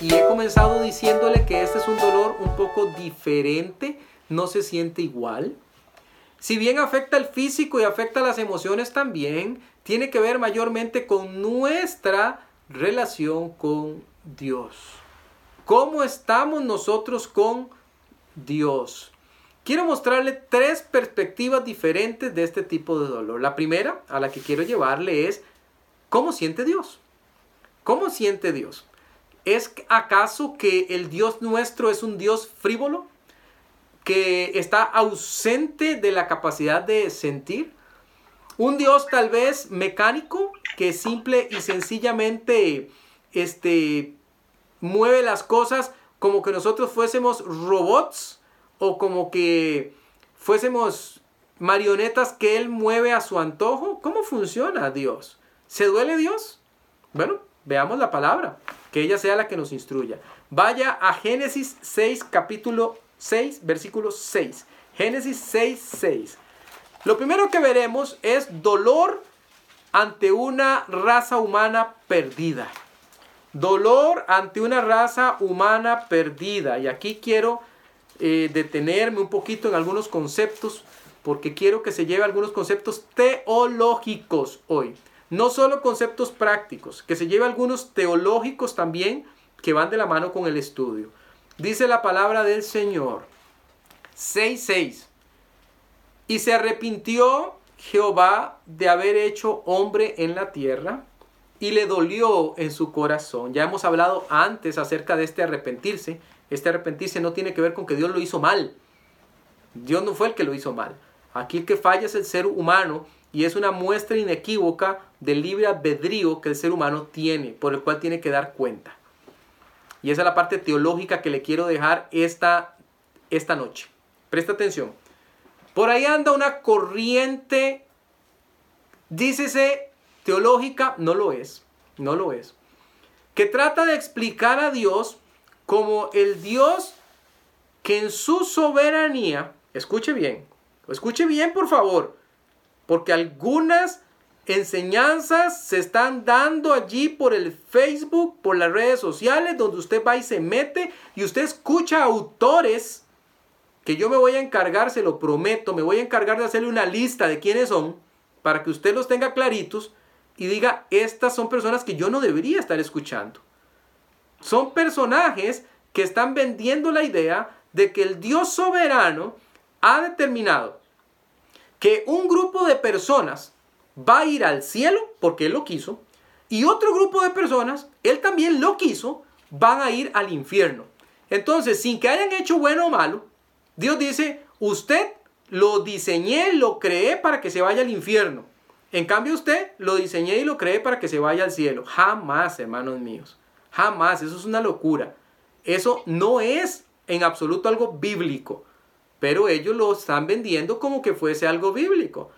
Y he comenzado diciéndole que este es un dolor un poco diferente, no se siente igual. Si bien afecta el físico y afecta las emociones también, tiene que ver mayormente con nuestra relación con Dios. ¿Cómo estamos nosotros con Dios? Quiero mostrarle tres perspectivas diferentes de este tipo de dolor. La primera a la que quiero llevarle es ¿cómo siente Dios? ¿Cómo siente Dios? ¿Es acaso que el Dios nuestro es un Dios frívolo? ¿Que está ausente de la capacidad de sentir? ¿Un Dios tal vez mecánico que simple y sencillamente este, mueve las cosas como que nosotros fuésemos robots o como que fuésemos marionetas que Él mueve a su antojo? ¿Cómo funciona Dios? ¿Se duele Dios? Bueno, veamos la palabra, que ella sea la que nos instruya. Vaya a Génesis 6, capítulo 6, versículo 6. Génesis 6, 6. Lo primero que veremos es dolor ante una raza humana perdida. Dolor ante una raza humana perdida. Y aquí quiero eh, detenerme un poquito en algunos conceptos, porque quiero que se lleve algunos conceptos teológicos hoy. No solo conceptos prácticos, que se lleve algunos teológicos también que van de la mano con el estudio. Dice la palabra del Señor. 6.6. Y se arrepintió Jehová de haber hecho hombre en la tierra y le dolió en su corazón. Ya hemos hablado antes acerca de este arrepentirse. Este arrepentirse no tiene que ver con que Dios lo hizo mal. Dios no fue el que lo hizo mal. Aquí el que falla es el ser humano y es una muestra inequívoca del libre albedrío que el ser humano tiene, por el cual tiene que dar cuenta. Y esa es la parte teológica que le quiero dejar esta, esta noche. Presta atención. Por ahí anda una corriente, dícese teológica, no lo es, no lo es, que trata de explicar a Dios como el Dios que en su soberanía, escuche bien, escuche bien por favor, porque algunas enseñanzas se están dando allí por el Facebook, por las redes sociales, donde usted va y se mete y usted escucha autores que yo me voy a encargar, se lo prometo, me voy a encargar de hacerle una lista de quiénes son, para que usted los tenga claritos y diga, estas son personas que yo no debería estar escuchando. Son personajes que están vendiendo la idea de que el Dios soberano ha determinado que un grupo de personas va a ir al cielo porque Él lo quiso, y otro grupo de personas, Él también lo quiso, van a ir al infierno. Entonces, sin que hayan hecho bueno o malo, Dios dice, usted lo diseñé, lo creé para que se vaya al infierno. En cambio usted lo diseñé y lo creé para que se vaya al cielo. Jamás, hermanos míos. Jamás. Eso es una locura. Eso no es en absoluto algo bíblico. Pero ellos lo están vendiendo como que fuese algo bíblico.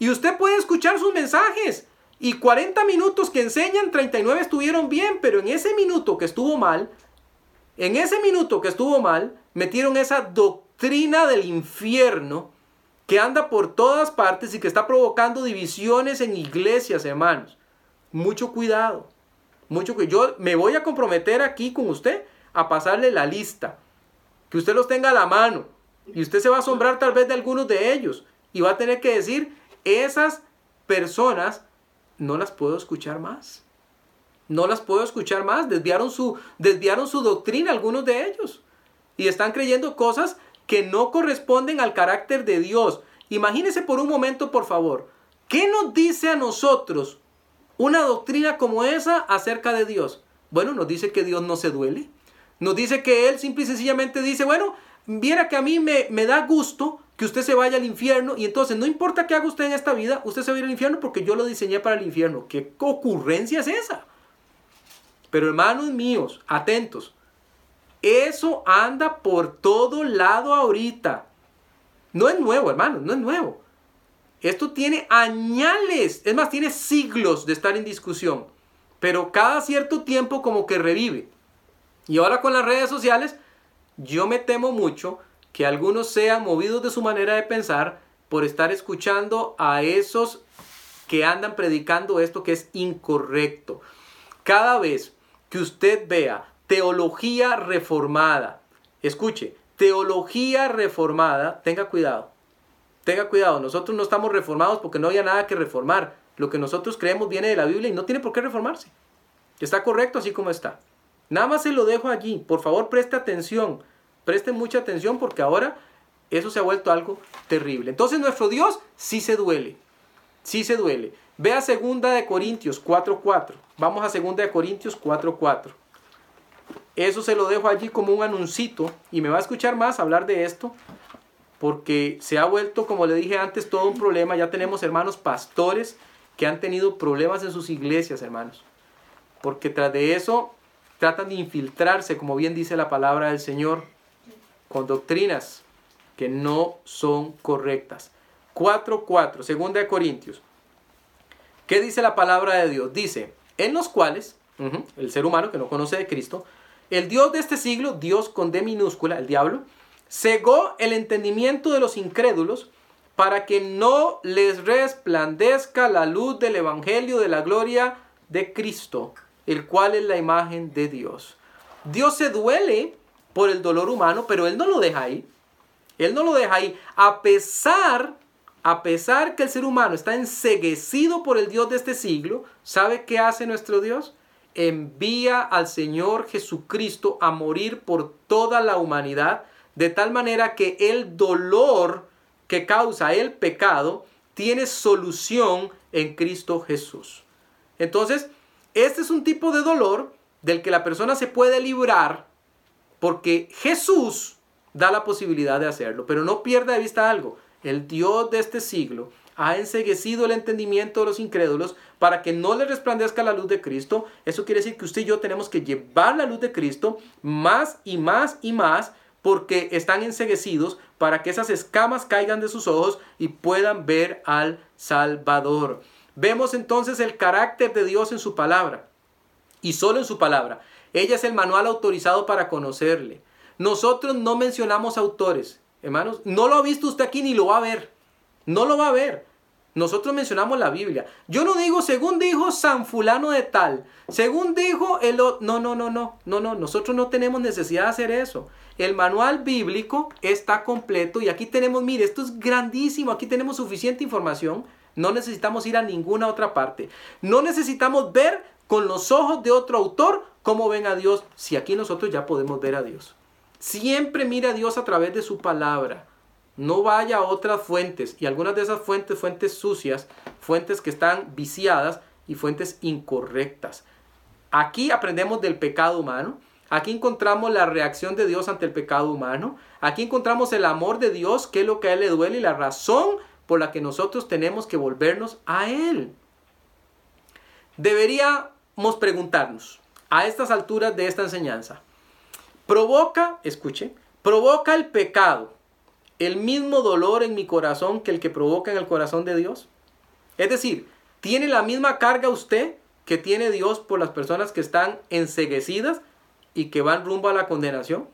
Y usted puede escuchar sus mensajes. Y 40 minutos que enseñan, 39 estuvieron bien. Pero en ese minuto que estuvo mal, en ese minuto que estuvo mal, metieron esa doctrina del infierno que anda por todas partes y que está provocando divisiones en iglesias, hermanos. Mucho cuidado. Mucho cuidado. Yo me voy a comprometer aquí con usted a pasarle la lista. Que usted los tenga a la mano. Y usted se va a asombrar tal vez de algunos de ellos. Y va a tener que decir, esas personas no las puedo escuchar más. No las puedo escuchar más. Desviaron su, desviaron su doctrina algunos de ellos. Y están creyendo cosas que no corresponden al carácter de Dios. Imagínese por un momento, por favor, ¿qué nos dice a nosotros una doctrina como esa acerca de Dios? Bueno, nos dice que Dios no se duele. Nos dice que Él simple y sencillamente dice, bueno, viera que a mí me, me da gusto que usted se vaya al infierno y entonces no importa qué haga usted en esta vida, usted se va a ir al infierno porque yo lo diseñé para el infierno. ¿Qué ocurrencia es esa? Pero hermanos míos, atentos, eso anda por todo lado ahorita. No es nuevo, hermano, no es nuevo. Esto tiene añales, es más, tiene siglos de estar en discusión. Pero cada cierto tiempo como que revive. Y ahora con las redes sociales, yo me temo mucho que algunos sean movidos de su manera de pensar por estar escuchando a esos que andan predicando esto que es incorrecto. Cada vez que usted vea teología reformada, escuche, teología reformada, tenga cuidado, tenga cuidado, nosotros no estamos reformados porque no haya nada que reformar. Lo que nosotros creemos viene de la Biblia y no tiene por qué reformarse. Está correcto así como está. Nada más se lo dejo allí. Por favor, preste atención. Preste mucha atención porque ahora eso se ha vuelto algo terrible. Entonces nuestro Dios sí se duele. Sí se duele. Vea segunda de Corintios 4.4. Vamos a segunda de Corintios 4.4. Eso se lo dejo allí como un anuncito y me va a escuchar más hablar de esto porque se ha vuelto, como le dije antes, todo un problema. Ya tenemos hermanos pastores que han tenido problemas en sus iglesias, hermanos. Porque tras de eso tratan de infiltrarse, como bien dice la palabra del Señor, con doctrinas que no son correctas. 4.4, segunda de Corintios. ¿Qué dice la palabra de Dios? Dice, en los cuales, el ser humano que no conoce de Cristo, el Dios de este siglo, Dios con D minúscula, el diablo, cegó el entendimiento de los incrédulos para que no les resplandezca la luz del Evangelio de la gloria de Cristo, el cual es la imagen de Dios. Dios se duele por el dolor humano, pero Él no lo deja ahí. Él no lo deja ahí. A pesar, a pesar que el ser humano está enseguecido por el Dios de este siglo, ¿sabe qué hace nuestro Dios? Envía al Señor Jesucristo a morir por toda la humanidad, de tal manera que el dolor que causa el pecado tiene solución en Cristo Jesús. Entonces, este es un tipo de dolor del que la persona se puede librar porque Jesús da la posibilidad de hacerlo. Pero no pierda de vista algo. El Dios de este siglo ha enseguecido el entendimiento de los incrédulos para que no le resplandezca la luz de Cristo. Eso quiere decir que usted y yo tenemos que llevar la luz de Cristo más y más y más porque están enseguecidos para que esas escamas caigan de sus ojos y puedan ver al Salvador. Vemos entonces el carácter de Dios en su palabra y solo en su palabra. Ella es el manual autorizado para conocerle. Nosotros no mencionamos autores, hermanos. No lo ha visto usted aquí ni lo va a ver. No lo va a ver. Nosotros mencionamos la Biblia. Yo no digo según dijo San fulano de tal, según dijo el no, no, no, no, no, no, nosotros no tenemos necesidad de hacer eso. El manual bíblico está completo y aquí tenemos, mire, esto es grandísimo, aquí tenemos suficiente información, no necesitamos ir a ninguna otra parte. No necesitamos ver con los ojos de otro autor cómo ven a Dios, si aquí nosotros ya podemos ver a Dios. Siempre mire a Dios a través de su palabra. No vaya a otras fuentes y algunas de esas fuentes, fuentes sucias, fuentes que están viciadas y fuentes incorrectas. Aquí aprendemos del pecado humano. Aquí encontramos la reacción de Dios ante el pecado humano. Aquí encontramos el amor de Dios, que es lo que a Él le duele y la razón por la que nosotros tenemos que volvernos a Él. Deberíamos preguntarnos a estas alturas de esta enseñanza, ¿provoca, escuche, provoca el pecado el mismo dolor en mi corazón que el que provoca en el corazón de Dios? Es decir, ¿tiene la misma carga usted que tiene Dios por las personas que están enseguecidas y que van rumbo a la condenación?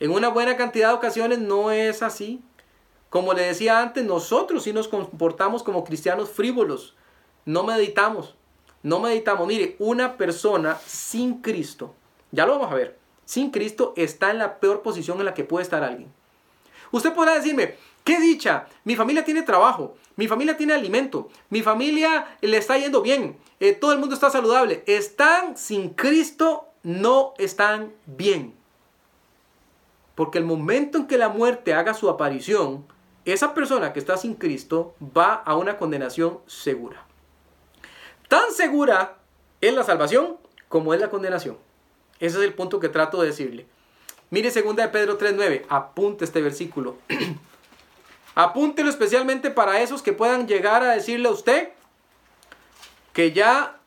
En una buena cantidad de ocasiones no es así. Como le decía antes, nosotros sí nos comportamos como cristianos frívolos. No meditamos. No meditamos. Mire, una persona sin Cristo, ya lo vamos a ver, sin Cristo está en la peor posición en la que puede estar alguien. Usted podrá decirme, qué dicha, mi familia tiene trabajo, mi familia tiene alimento, mi familia le está yendo bien, eh, todo el mundo está saludable. Están sin Cristo, no están bien. Porque el momento en que la muerte haga su aparición, esa persona que está sin Cristo va a una condenación segura. Tan segura es la salvación como es la condenación. Ese es el punto que trato de decirle. Mire 2 de Pedro 3.9. Apunte este versículo. Apúntelo especialmente para esos que puedan llegar a decirle a usted que ya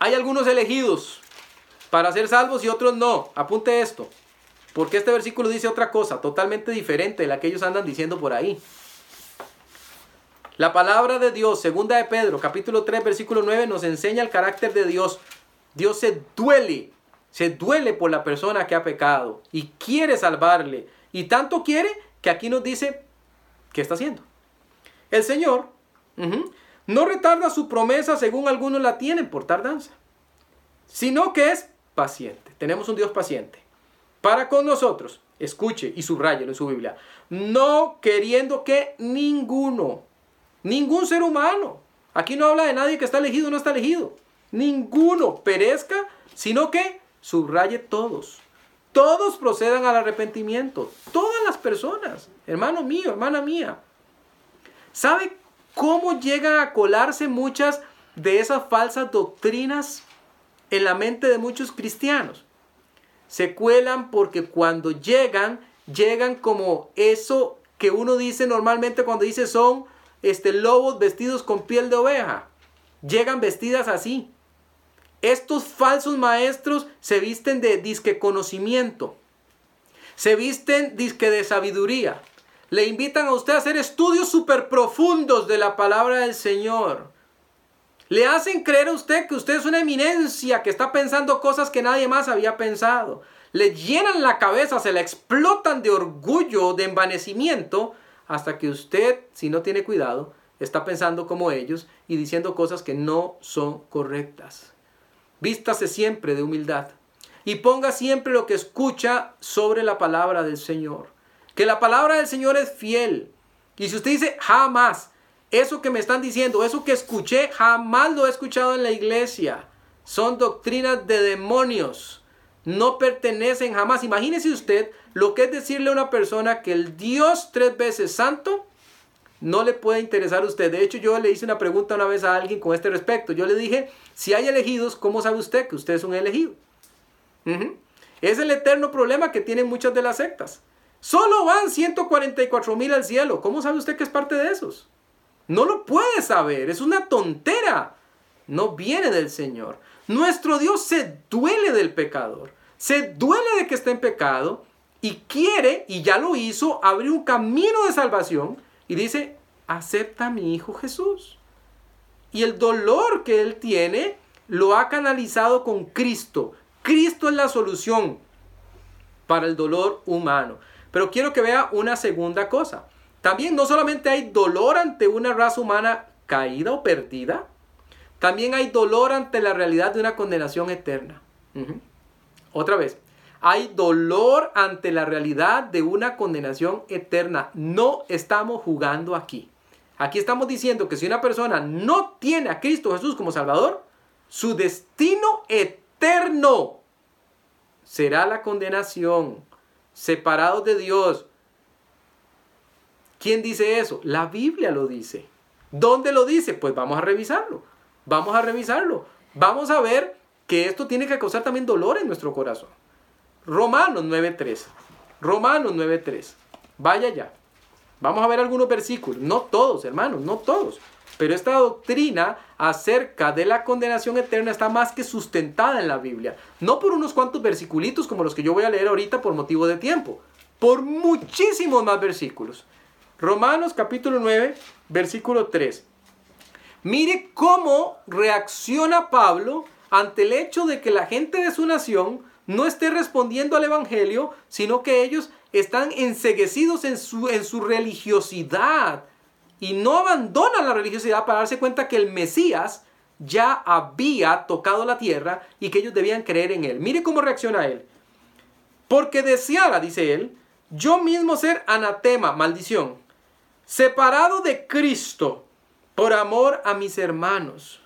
hay algunos elegidos para ser salvos y otros no. Apunte esto. Porque este versículo dice otra cosa, totalmente diferente de la que ellos andan diciendo por ahí. La palabra de Dios, segunda de Pedro, capítulo 3, versículo 9, nos enseña el carácter de Dios. Dios se duele se duele por la persona que ha pecado y quiere salvarle. Y tanto quiere que aquí nos dice qué está haciendo. El Señor no retarda su promesa según algunos la tienen por tardanza, sino que es paciente. Tenemos un Dios paciente. Para con nosotros, escuche y subrayelo en su Biblia, no queriendo que ninguno, ningún ser humano, aquí no habla de nadie que está elegido o no está elegido, ninguno perezca, sino que subraye todos. Todos procedan al arrepentimiento. Todas las personas. Hermano mío, hermana mía. ¿Sabe cómo llegan a colarse muchas de esas falsas doctrinas en la mente de muchos cristianos? Se cuelan porque cuando llegan, llegan como eso que uno dice normalmente cuando dice son este, lobos vestidos con piel de oveja. Llegan vestidas así. Estos falsos maestros se visten de disque conocimiento, se visten disque de sabiduría. Le invitan a usted a hacer estudios súper profundos de la palabra del Señor. Le hacen creer a usted que usted es una eminencia, que está pensando cosas que nadie más había pensado. Le llenan la cabeza, se la explotan de orgullo, de envanecimiento, hasta que usted, si no tiene cuidado, está pensando como ellos y diciendo cosas que no son correctas. Vístase siempre de humildad y ponga siempre lo que escucha sobre la palabra del Señor. Que la palabra del Señor es fiel. Y si usted dice jamás, eso que me están diciendo, eso que escuché, jamás lo he escuchado en la iglesia. Son doctrinas de demonios. No pertenecen jamás. Imagínese usted lo que es decirle a una persona que el Dios tres veces santo no le puede interesar a usted. De hecho, yo le hice una pregunta una vez a alguien con este respecto. Yo le dije, si hay elegidos, ¿cómo sabe usted que usted es un elegido? Es el eterno problema que tienen muchas de las sectas. Solo van 144 mil al cielo. ¿Cómo sabe usted que es parte de esos? No lo puede saber. Es una tontera. No viene del Señor. Nuestro Dios se duele del pecador. Se duele de que esté en pecado y quiere, y ya lo hizo, abrir un camino de salvación y dice, acepta a mi Hijo Jesús. Y el dolor que él tiene lo ha canalizado con Cristo. Cristo es la solución para el dolor humano. Pero quiero que vea una segunda cosa. También no solamente hay dolor ante una raza humana caída o perdida, también hay dolor ante la realidad de una condenación eterna. Otra vez, hay dolor ante la realidad de una condenación eterna. No estamos jugando aquí. Aquí estamos diciendo que si una persona no tiene a Cristo Jesús como Salvador, su destino eterno será la condenación, separados de Dios. ¿Quién dice eso? La Biblia lo dice. ¿Dónde lo dice? Pues vamos a revisarlo. Vamos a revisarlo. Vamos a ver que esto tiene que causar también dolor en nuestro corazón. Romanos 9.3. Romanos 9.3. Vaya ya. Vamos a ver algunos versículos. No todos, hermanos, no todos. Pero esta doctrina acerca de la condenación eterna está más que sustentada en la Biblia. No por unos cuantos versiculitos como los que yo voy a leer ahorita por motivo de tiempo. Por muchísimos más versículos. Romanos capítulo 9, versículo 3. Mire cómo reacciona Pablo ante el hecho de que la gente de su nación no esté respondiendo al Evangelio, sino que ellos están enseguecidos en su, en su religiosidad y no abandonan la religiosidad para darse cuenta que el Mesías ya había tocado la tierra y que ellos debían creer en él. Mire cómo reacciona él. Porque deseara, dice él, yo mismo ser anatema, maldición, separado de Cristo por amor a mis hermanos.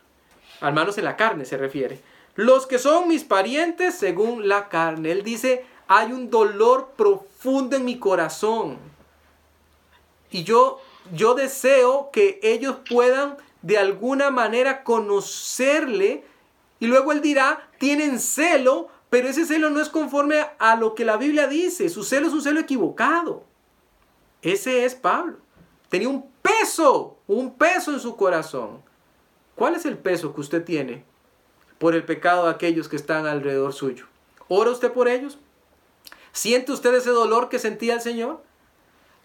Hermanos en la carne se refiere los que son mis parientes según la carne. Él dice, hay un dolor profundo en mi corazón. Y yo, yo deseo que ellos puedan de alguna manera conocerle. Y luego él dirá, tienen celo, pero ese celo no es conforme a lo que la Biblia dice. Su celo es un celo equivocado. Ese es Pablo. Tenía un peso, un peso en su corazón. ¿Cuál es el peso que usted tiene por el pecado de aquellos que están alrededor suyo. ¿Ora usted por ellos? ¿Siente usted ese dolor que sentía el Señor?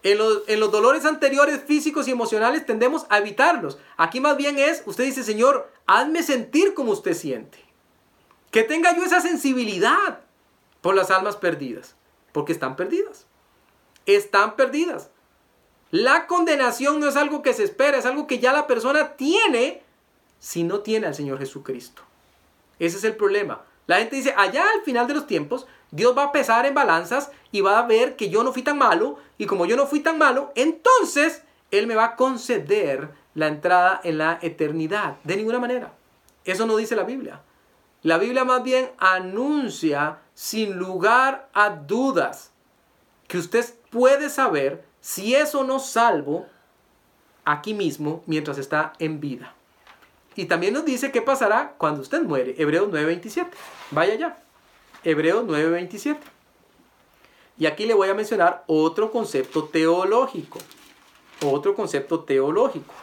En los, en los, dolores anteriores físicos y emocionales tendemos a evitarlos. Aquí más bien es, usted dice, Señor, hazme sentir como usted siente. Que tenga yo esa sensibilidad por las almas perdidas. Porque están perdidas. Están perdidas. La condenación no es algo que se espera, es algo que ya la persona tiene si no tiene al Señor Jesucristo. Ese es el problema. La gente dice, allá al final de los tiempos, Dios va a pesar en balanzas y va a ver que yo no fui tan malo. Y como yo no fui tan malo, entonces Él me va a conceder la entrada en la eternidad. De ninguna manera. Eso no dice la Biblia. La Biblia más bien anuncia sin lugar a dudas que usted puede saber si es o no salvo aquí mismo mientras está en vida. Y también nos dice qué pasará cuando usted muere. Hebreos 9:27. Vaya ya. Hebreos 9:27. Y aquí le voy a mencionar otro concepto teológico. Otro concepto teológico.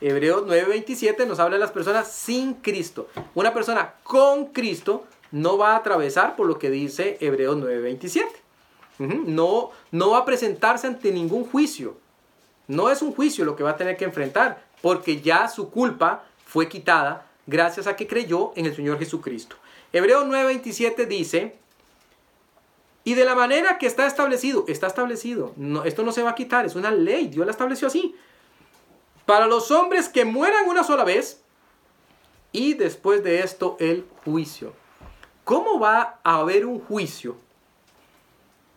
Hebreos 9:27 nos habla de las personas sin Cristo. Una persona con Cristo no va a atravesar por lo que dice Hebreos 9:27. No, no va a presentarse ante ningún juicio. No es un juicio lo que va a tener que enfrentar, porque ya su culpa fue quitada gracias a que creyó en el Señor Jesucristo. Hebreos 9:27 dice, y de la manera que está establecido, está establecido, no, esto no se va a quitar, es una ley, Dios la estableció así. Para los hombres que mueran una sola vez y después de esto el juicio. ¿Cómo va a haber un juicio?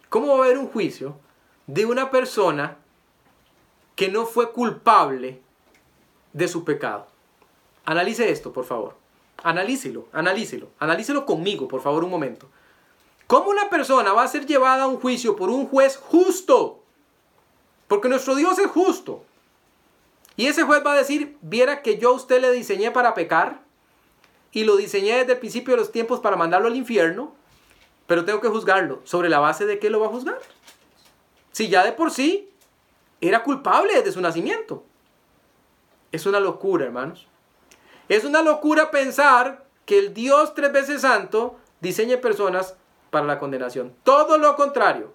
¿Cómo va a haber un juicio de una persona que no fue culpable de su pecado? Analice esto, por favor. Analícelo, analícelo, analícelo conmigo, por favor, un momento. ¿Cómo una persona va a ser llevada a un juicio por un juez justo? Porque nuestro Dios es justo. Y ese juez va a decir, viera que yo a usted le diseñé para pecar y lo diseñé desde el principio de los tiempos para mandarlo al infierno, pero tengo que juzgarlo. ¿Sobre la base de qué lo va a juzgar? Si ya de por sí era culpable desde su nacimiento. Es una locura, hermanos. Es una locura pensar que el Dios tres veces santo diseñe personas para la condenación. Todo lo contrario.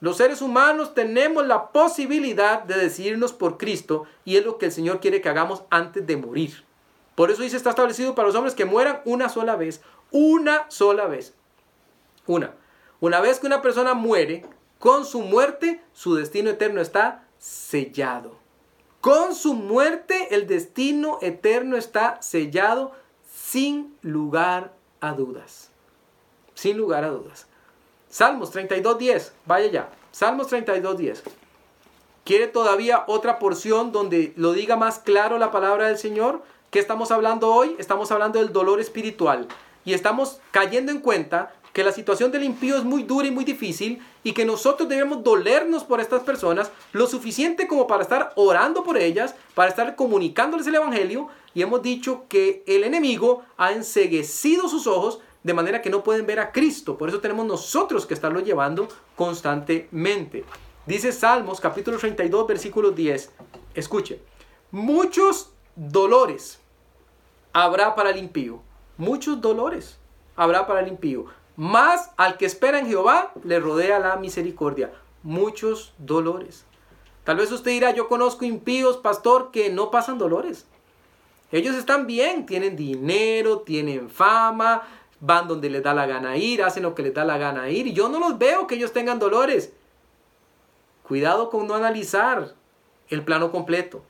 Los seres humanos tenemos la posibilidad de decidirnos por Cristo y es lo que el Señor quiere que hagamos antes de morir. Por eso dice, está establecido para los hombres que mueran una sola vez. Una sola vez. Una. Una vez que una persona muere, con su muerte su destino eterno está sellado. Con su muerte el destino eterno está sellado sin lugar a dudas sin lugar a dudas. Salmos 32.10, vaya ya, Salmos 32.10. ¿Quiere todavía otra porción donde lo diga más claro la palabra del Señor? ¿Qué estamos hablando hoy? Estamos hablando del dolor espiritual y estamos cayendo en cuenta que la situación del impío es muy dura y muy difícil y que nosotros debemos dolernos por estas personas lo suficiente como para estar orando por ellas, para estar comunicándoles el Evangelio y hemos dicho que el enemigo ha enseguecido sus ojos de manera que no pueden ver a Cristo. Por eso tenemos nosotros que estarlo llevando constantemente. Dice Salmos capítulo 32 versículo 10. Escuche, muchos dolores habrá para el impío. Muchos dolores habrá para el impío. Más al que espera en Jehová le rodea la misericordia. Muchos dolores. Tal vez usted dirá, yo conozco impíos, pastor, que no pasan dolores. Ellos están bien, tienen dinero, tienen fama, van donde les da la gana ir, hacen lo que les da la gana ir. Y yo no los veo que ellos tengan dolores. Cuidado con no analizar el plano completo.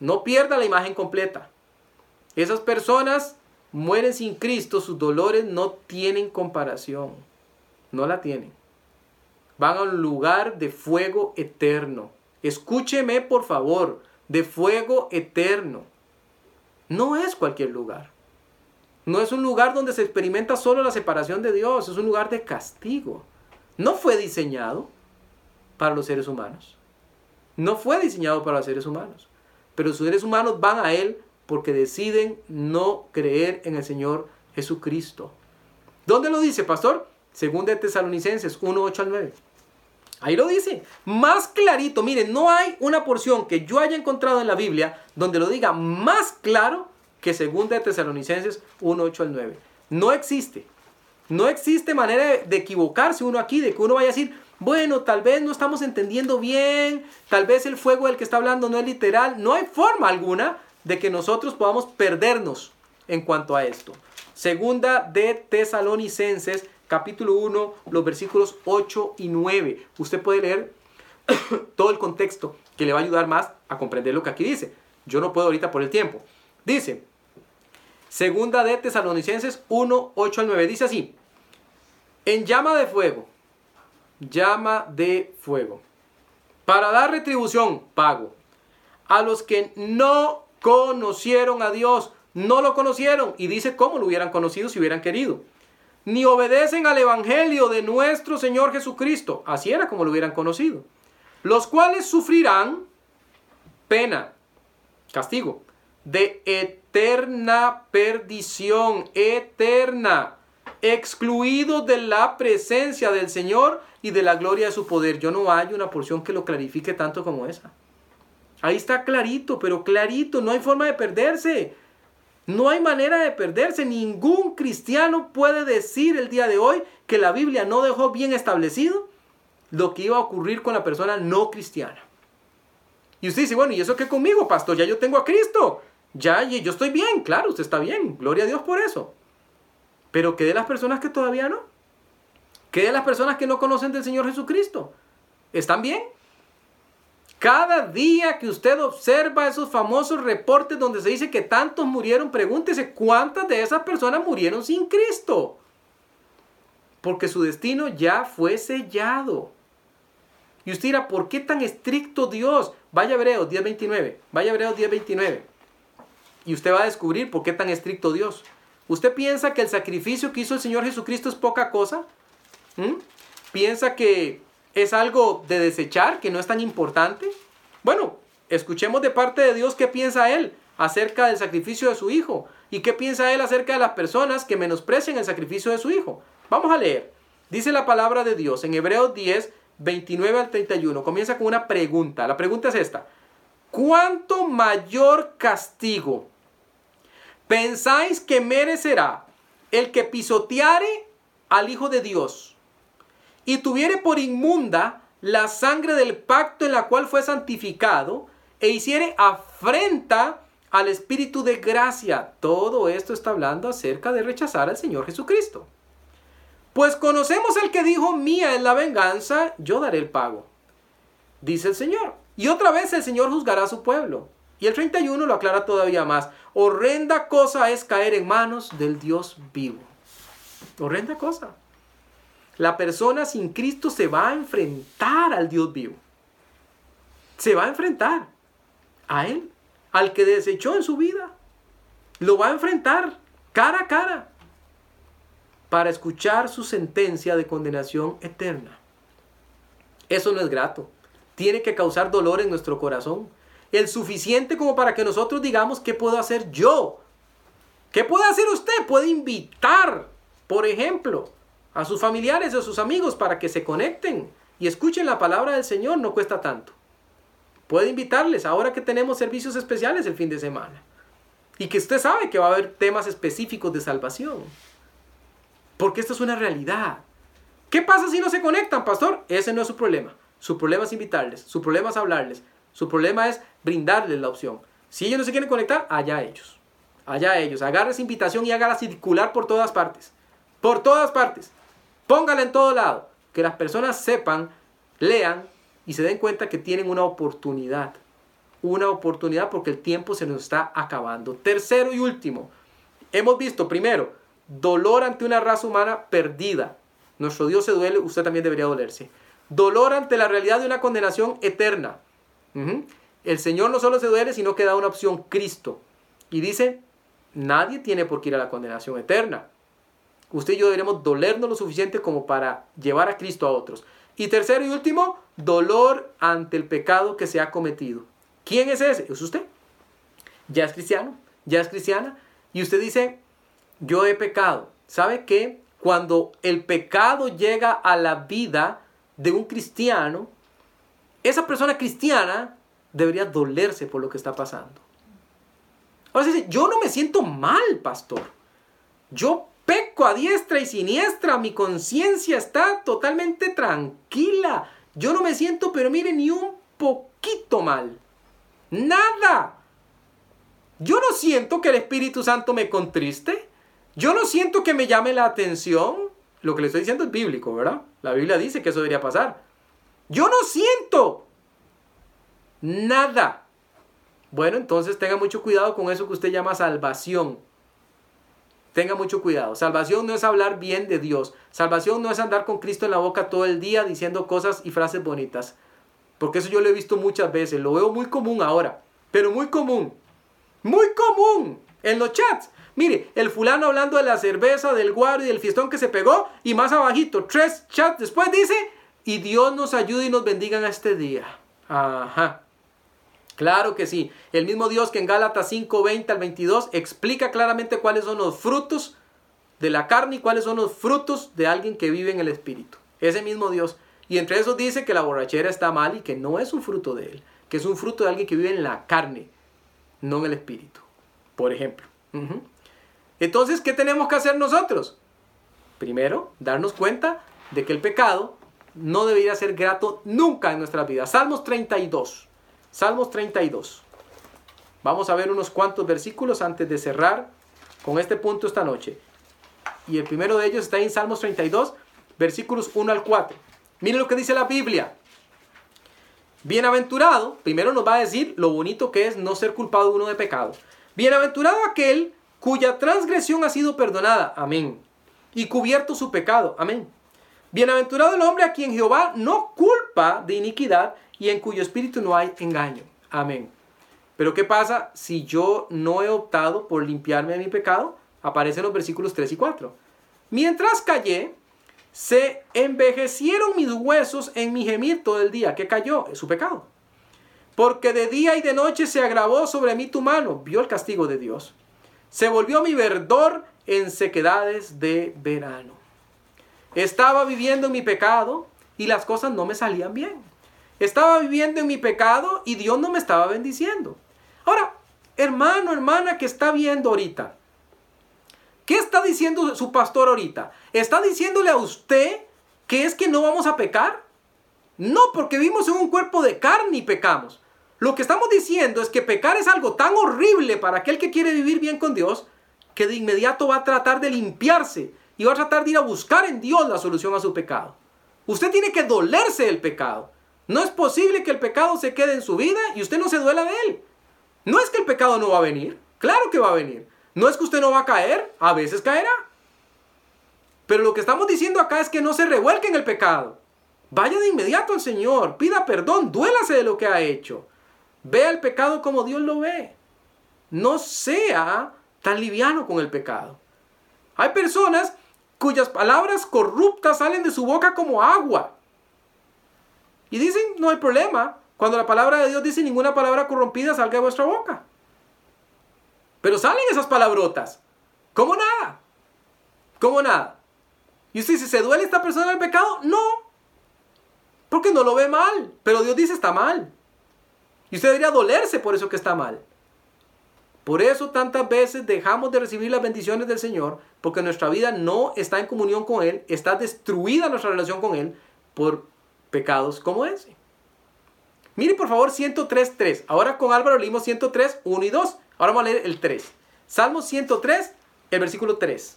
No pierda la imagen completa. Esas personas mueren sin Cristo, sus dolores no tienen comparación. No la tienen. Van a un lugar de fuego eterno. Escúcheme por favor, de fuego eterno. No es cualquier lugar. No es un lugar donde se experimenta solo la separación de Dios, es un lugar de castigo. No fue diseñado para los seres humanos. No fue diseñado para los seres humanos. Pero los seres humanos van a Él porque deciden no creer en el Señor Jesucristo. ¿Dónde lo dice, pastor? Según de Tesalonicenses 1, 8 al 9. Ahí lo dice. Más clarito. Miren, no hay una porción que yo haya encontrado en la Biblia donde lo diga más claro que segunda de Tesalonicenses 1, 8 al 9. No existe. No existe manera de equivocarse uno aquí, de que uno vaya a decir, bueno, tal vez no estamos entendiendo bien, tal vez el fuego del que está hablando no es literal. No hay forma alguna de que nosotros podamos perdernos en cuanto a esto. Segunda de Tesalonicenses, capítulo 1, los versículos 8 y 9. Usted puede leer todo el contexto que le va a ayudar más a comprender lo que aquí dice. Yo no puedo ahorita por el tiempo. Dice, Segunda de Tesalonicenses 1, 8 al 9. Dice así. En llama de fuego. Llama de fuego. Para dar retribución, pago. A los que no conocieron a Dios. No lo conocieron. Y dice cómo lo hubieran conocido si hubieran querido. Ni obedecen al Evangelio de nuestro Señor Jesucristo. Así era como lo hubieran conocido. Los cuales sufrirán pena, castigo, de eterna perdición, eterna, excluidos de la presencia del Señor y de la gloria de su poder. Yo no hay una porción que lo clarifique tanto como esa. Ahí está clarito, pero clarito, no hay forma de perderse. No hay manera de perderse. Ningún cristiano puede decir el día de hoy que la Biblia no dejó bien establecido lo que iba a ocurrir con la persona no cristiana. Y usted dice, bueno, ¿y eso qué conmigo, pastor? Ya yo tengo a Cristo. Ya, yo estoy bien, claro, usted está bien. Gloria a Dios por eso. Pero ¿qué de las personas que todavía no? ¿Qué de las personas que no conocen del Señor Jesucristo? ¿Están bien? Cada día que usted observa esos famosos reportes donde se dice que tantos murieron, pregúntese cuántas de esas personas murieron sin Cristo. Porque su destino ya fue sellado. Y usted dirá, ¿por qué tan estricto Dios? Vaya a Hebreos 10.29. Vaya Hebreos 10.29. Y usted va a descubrir por qué tan estricto Dios. ¿Usted piensa que el sacrificio que hizo el Señor Jesucristo es poca cosa? ¿Mm? ¿Piensa que es algo de desechar, que no es tan importante? Bueno, escuchemos de parte de Dios qué piensa Él acerca del sacrificio de su Hijo y qué piensa Él acerca de las personas que menosprecian el sacrificio de su Hijo. Vamos a leer. Dice la palabra de Dios en Hebreos 10, 29 al 31. Comienza con una pregunta. La pregunta es esta. ¿Cuánto mayor castigo pensáis que merecerá el que pisoteare al Hijo de Dios y tuviere por inmunda la sangre del pacto en la cual fue santificado e hiciere afrenta al Espíritu de gracia? Todo esto está hablando acerca de rechazar al Señor Jesucristo. Pues conocemos al que dijo, mía es la venganza, yo daré el pago. Dice el Señor. Y otra vez el Señor juzgará a su pueblo. Y el 31 lo aclara todavía más. Horrenda cosa es caer en manos del Dios vivo. Horrenda cosa. La persona sin Cristo se va a enfrentar al Dios vivo. Se va a enfrentar a Él, al que desechó en su vida. Lo va a enfrentar cara a cara para escuchar su sentencia de condenación eterna. Eso no es grato. Tiene que causar dolor en nuestro corazón. El suficiente como para que nosotros digamos, ¿qué puedo hacer yo? ¿Qué puede hacer usted? Puede invitar, por ejemplo, a sus familiares a sus amigos para que se conecten y escuchen la palabra del Señor. No cuesta tanto. Puede invitarles ahora que tenemos servicios especiales el fin de semana. Y que usted sabe que va a haber temas específicos de salvación. Porque esto es una realidad. ¿Qué pasa si no se conectan, pastor? Ese no es su problema. Su problema es invitarles, su problema es hablarles, su problema es brindarles la opción. Si ellos no se quieren conectar, allá ellos. Allá ellos. Agarre esa invitación y hágala circular por todas partes. Por todas partes. Póngala en todo lado. Que las personas sepan, lean y se den cuenta que tienen una oportunidad. Una oportunidad porque el tiempo se nos está acabando. Tercero y último. Hemos visto primero Dolor ante una raza humana perdida. Nuestro Dios se duele, usted también debería dolerse. Dolor ante la realidad de una condenación eterna. El Señor no solo se duele, sino que da una opción, Cristo. Y dice, nadie tiene por qué ir a la condenación eterna. Usted y yo deberemos dolernos lo suficiente como para llevar a Cristo a otros. Y tercero y último, dolor ante el pecado que se ha cometido. ¿Quién es ese? Es usted. Ya es cristiano, ya es cristiana. Y usted dice, yo he pecado. ¿Sabe qué? Cuando el pecado llega a la vida de un cristiano, esa persona cristiana debería dolerse por lo que está pasando. Ahora dice, yo no me siento mal, pastor. Yo peco a diestra y siniestra, mi conciencia está totalmente tranquila. Yo no me siento, pero mire, ni un poquito mal. Nada. Yo no siento que el Espíritu Santo me contriste. Yo no siento que me llame la atención. Lo que le estoy diciendo es bíblico, ¿verdad? La Biblia dice que eso debería pasar. Yo no siento nada. Bueno, entonces tenga mucho cuidado con eso que usted llama salvación. Tenga mucho cuidado. Salvación no es hablar bien de Dios. Salvación no es andar con Cristo en la boca todo el día diciendo cosas y frases bonitas. Porque eso yo lo he visto muchas veces. Lo veo muy común ahora. Pero muy común. Muy común. En los chats. Mire, el fulano hablando de la cerveza, del guaro y del fiestón que se pegó. Y más abajito, tres chats después dice, y Dios nos ayude y nos bendiga en este día. Ajá. Claro que sí. El mismo Dios que en Gálatas 5, 20 al 22 explica claramente cuáles son los frutos de la carne y cuáles son los frutos de alguien que vive en el Espíritu. Ese mismo Dios. Y entre esos dice que la borrachera está mal y que no es un fruto de él, que es un fruto de alguien que vive en la carne, no en el Espíritu. Por ejemplo. Entonces, ¿qué tenemos que hacer nosotros? Primero, darnos cuenta de que el pecado no debería ser grato nunca en nuestra vida. Salmos 32. Salmos 32. Vamos a ver unos cuantos versículos antes de cerrar con este punto esta noche. Y el primero de ellos está en Salmos 32, versículos 1 al 4. Miren lo que dice la Biblia. Bienaventurado, primero nos va a decir lo bonito que es no ser culpado uno de pecado. Bienaventurado aquel cuya transgresión ha sido perdonada. Amén. Y cubierto su pecado. Amén. Bienaventurado el hombre a quien Jehová no culpa de iniquidad y en cuyo espíritu no hay engaño. Amén. Pero ¿qué pasa si yo no he optado por limpiarme de mi pecado? Aparecen los versículos 3 y 4. Mientras callé, se envejecieron mis huesos en mi gemir todo el día. ¿Qué cayó? Su pecado. Porque de día y de noche se agravó sobre mí tu mano. Vio el castigo de Dios. Se volvió mi verdor en sequedades de verano. Estaba viviendo en mi pecado y las cosas no me salían bien. Estaba viviendo en mi pecado y Dios no me estaba bendiciendo. Ahora, hermano, hermana que está viendo ahorita, ¿qué está diciendo su pastor ahorita? ¿Está diciéndole a usted que es que no vamos a pecar? No, porque vivimos en un cuerpo de carne y pecamos. Lo que estamos diciendo es que pecar es algo tan horrible para aquel que quiere vivir bien con Dios que de inmediato va a tratar de limpiarse y va a tratar de ir a buscar en Dios la solución a su pecado. Usted tiene que dolerse del pecado. No es posible que el pecado se quede en su vida y usted no se duela de él. No es que el pecado no va a venir, claro que va a venir. No es que usted no va a caer, a veces caerá. Pero lo que estamos diciendo acá es que no se revuelque en el pecado. Vaya de inmediato al Señor, pida perdón, duélase de lo que ha hecho. Vea el pecado como Dios lo ve. No sea tan liviano con el pecado. Hay personas cuyas palabras corruptas salen de su boca como agua. Y dicen, no hay problema. Cuando la palabra de Dios dice ninguna palabra corrompida salga de vuestra boca. Pero salen esas palabrotas. Como nada. Como nada. Y usted dice, ¿se duele esta persona del pecado? No. Porque no lo ve mal. Pero Dios dice está mal. Y usted debería dolerse por eso que está mal. Por eso tantas veces dejamos de recibir las bendiciones del Señor, porque nuestra vida no está en comunión con Él, está destruida nuestra relación con Él por pecados como ese. Mire por favor 103.3. Ahora con Álvaro leímos 103, 1 y 2. Ahora vamos a leer el 3. Salmo 103, el versículo 3.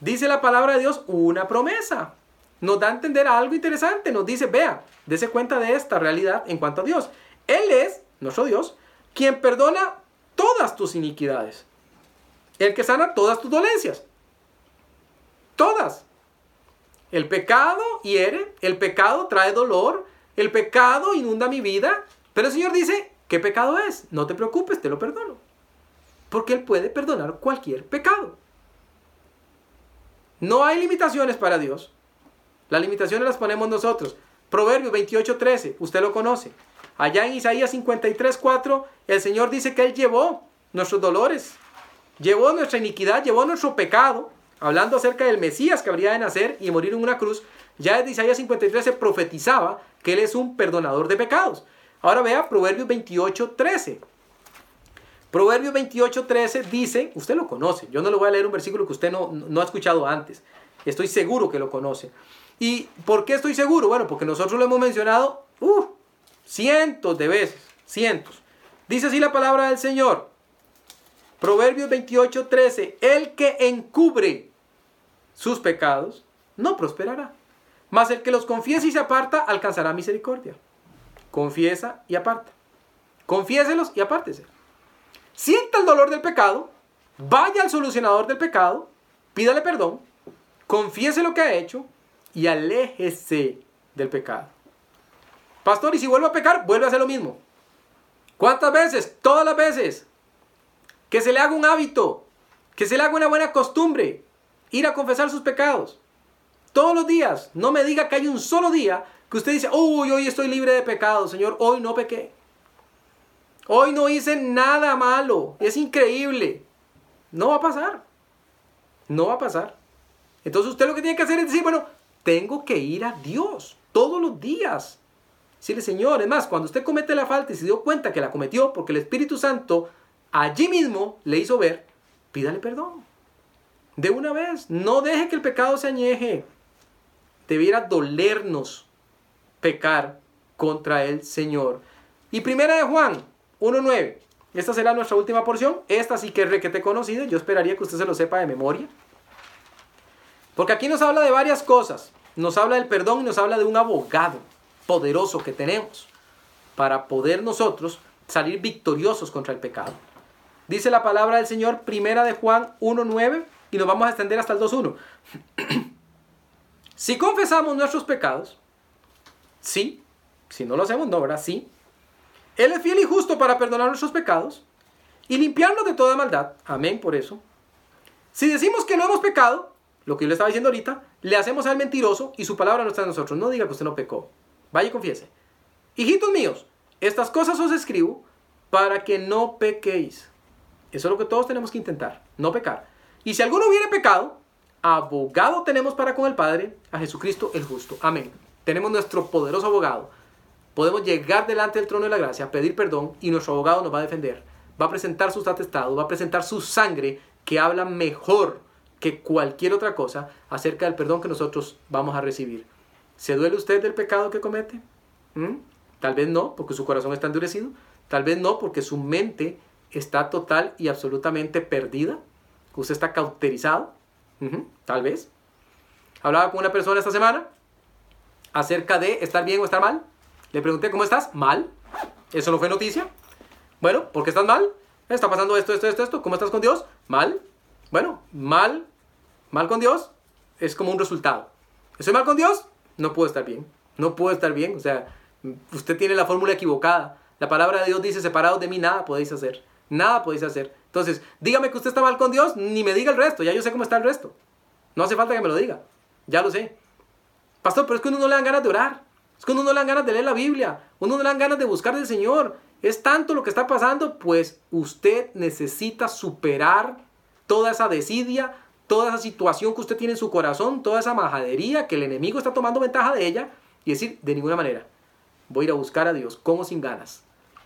Dice la palabra de Dios una promesa. Nos da a entender algo interesante. Nos dice, vea, dése cuenta de esta realidad en cuanto a Dios. Él es, nuestro Dios, quien perdona todas tus iniquidades. El que sana todas tus dolencias. Todas. El pecado hiere, el pecado trae dolor, el pecado inunda mi vida, pero el Señor dice, ¿qué pecado es? No te preocupes, te lo perdono. Porque Él puede perdonar cualquier pecado. No hay limitaciones para Dios. Las limitaciones las ponemos nosotros. Proverbio 28:13, usted lo conoce. Allá en Isaías 53:4, el Señor dice que Él llevó nuestros dolores, llevó nuestra iniquidad, llevó nuestro pecado hablando acerca del Mesías que habría de nacer y morir en una cruz, ya desde Isaías 53 se profetizaba que Él es un perdonador de pecados. Ahora vea Proverbios 28, 13. Proverbios 28, 13 dice, usted lo conoce, yo no le voy a leer un versículo que usted no, no ha escuchado antes, estoy seguro que lo conoce. ¿Y por qué estoy seguro? Bueno, porque nosotros lo hemos mencionado uh, cientos de veces, cientos. Dice así la palabra del Señor. Proverbios 28, 13. El que encubre sus pecados no prosperará. Mas el que los confiesa y se aparta alcanzará misericordia. Confiesa y aparta. Confiéselos y apártese. Sienta el dolor del pecado, vaya al solucionador del pecado, pídale perdón, confiese lo que ha hecho y aléjese del pecado. Pastor, y si vuelve a pecar, vuelve a hacer lo mismo. ¿Cuántas veces? Todas las veces. Que se le haga un hábito, que se le haga una buena costumbre, ir a confesar sus pecados. Todos los días. No me diga que hay un solo día que usted dice, uy, hoy estoy libre de pecado, Señor, hoy no pequé. Hoy no hice nada malo. Es increíble. No va a pasar. No va a pasar. Entonces usted lo que tiene que hacer es decir, bueno, tengo que ir a Dios todos los días. Decirle, Señor, es más, cuando usted comete la falta y se dio cuenta que la cometió porque el Espíritu Santo allí mismo le hizo ver, pídale perdón. De una vez, no deje que el pecado se añeje. Debiera dolernos pecar contra el Señor. Y primera de Juan 1.9. Esta será nuestra última porción. Esta sí que es requete conocida. Yo esperaría que usted se lo sepa de memoria. Porque aquí nos habla de varias cosas. Nos habla del perdón y nos habla de un abogado poderoso que tenemos para poder nosotros salir victoriosos contra el pecado. Dice la palabra del Señor, primera de Juan 1.9, y nos vamos a extender hasta el 2.1. si confesamos nuestros pecados, sí, si no lo hacemos, no, ¿verdad? Sí. Él es fiel y justo para perdonar nuestros pecados y limpiarnos de toda maldad. Amén por eso. Si decimos que no hemos pecado, lo que yo le estaba diciendo ahorita, le hacemos al mentiroso y su palabra no está en nosotros. No diga que usted no pecó. Vaya y confiese. Hijitos míos, estas cosas os escribo para que no pequéis. Eso es lo que todos tenemos que intentar, no pecar. Y si alguno hubiere pecado, abogado tenemos para con el Padre, a Jesucristo el justo. Amén. Tenemos nuestro poderoso abogado. Podemos llegar delante del trono de la gracia, pedir perdón y nuestro abogado nos va a defender. Va a presentar sus atestados, va a presentar su sangre que habla mejor que cualquier otra cosa acerca del perdón que nosotros vamos a recibir. ¿Se duele usted del pecado que comete? ¿Mm? Tal vez no, porque su corazón está endurecido. Tal vez no, porque su mente está total y absolutamente perdida. Usted está cauterizado. Tal vez. Hablaba con una persona esta semana acerca de estar bien o estar mal. Le pregunté, ¿cómo estás? Mal. ¿Eso no fue noticia? Bueno, ¿por qué estás mal? Está pasando esto, esto, esto, esto. ¿Cómo estás con Dios? Mal. Bueno, mal, mal con Dios es como un resultado. ¿Estoy mal con Dios? No puedo estar bien. No puedo estar bien. O sea, usted tiene la fórmula equivocada. La palabra de Dios dice, separados de mí nada podéis hacer. Nada podéis hacer. Entonces, dígame que usted está mal con Dios, ni me diga el resto. Ya yo sé cómo está el resto. No hace falta que me lo diga. Ya lo sé. Pastor, pero es que uno no le dan ganas de orar. Es que uno no le dan ganas de leer la Biblia. Uno no le dan ganas de buscar del Señor. Es tanto lo que está pasando, pues usted necesita superar toda esa desidia, toda esa situación que usted tiene en su corazón, toda esa majadería que el enemigo está tomando ventaja de ella y decir, de ninguna manera, voy a ir a buscar a Dios con o sin ganas.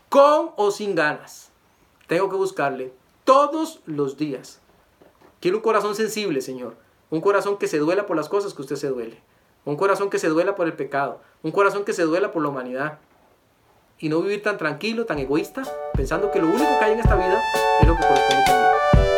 Con o sin ganas. Tengo que buscarle todos los días. Quiero un corazón sensible, Señor. Un corazón que se duela por las cosas que usted se duele. Un corazón que se duela por el pecado. Un corazón que se duela por la humanidad. Y no vivir tan tranquilo, tan egoísta, pensando que lo único que hay en esta vida es lo que corresponde a.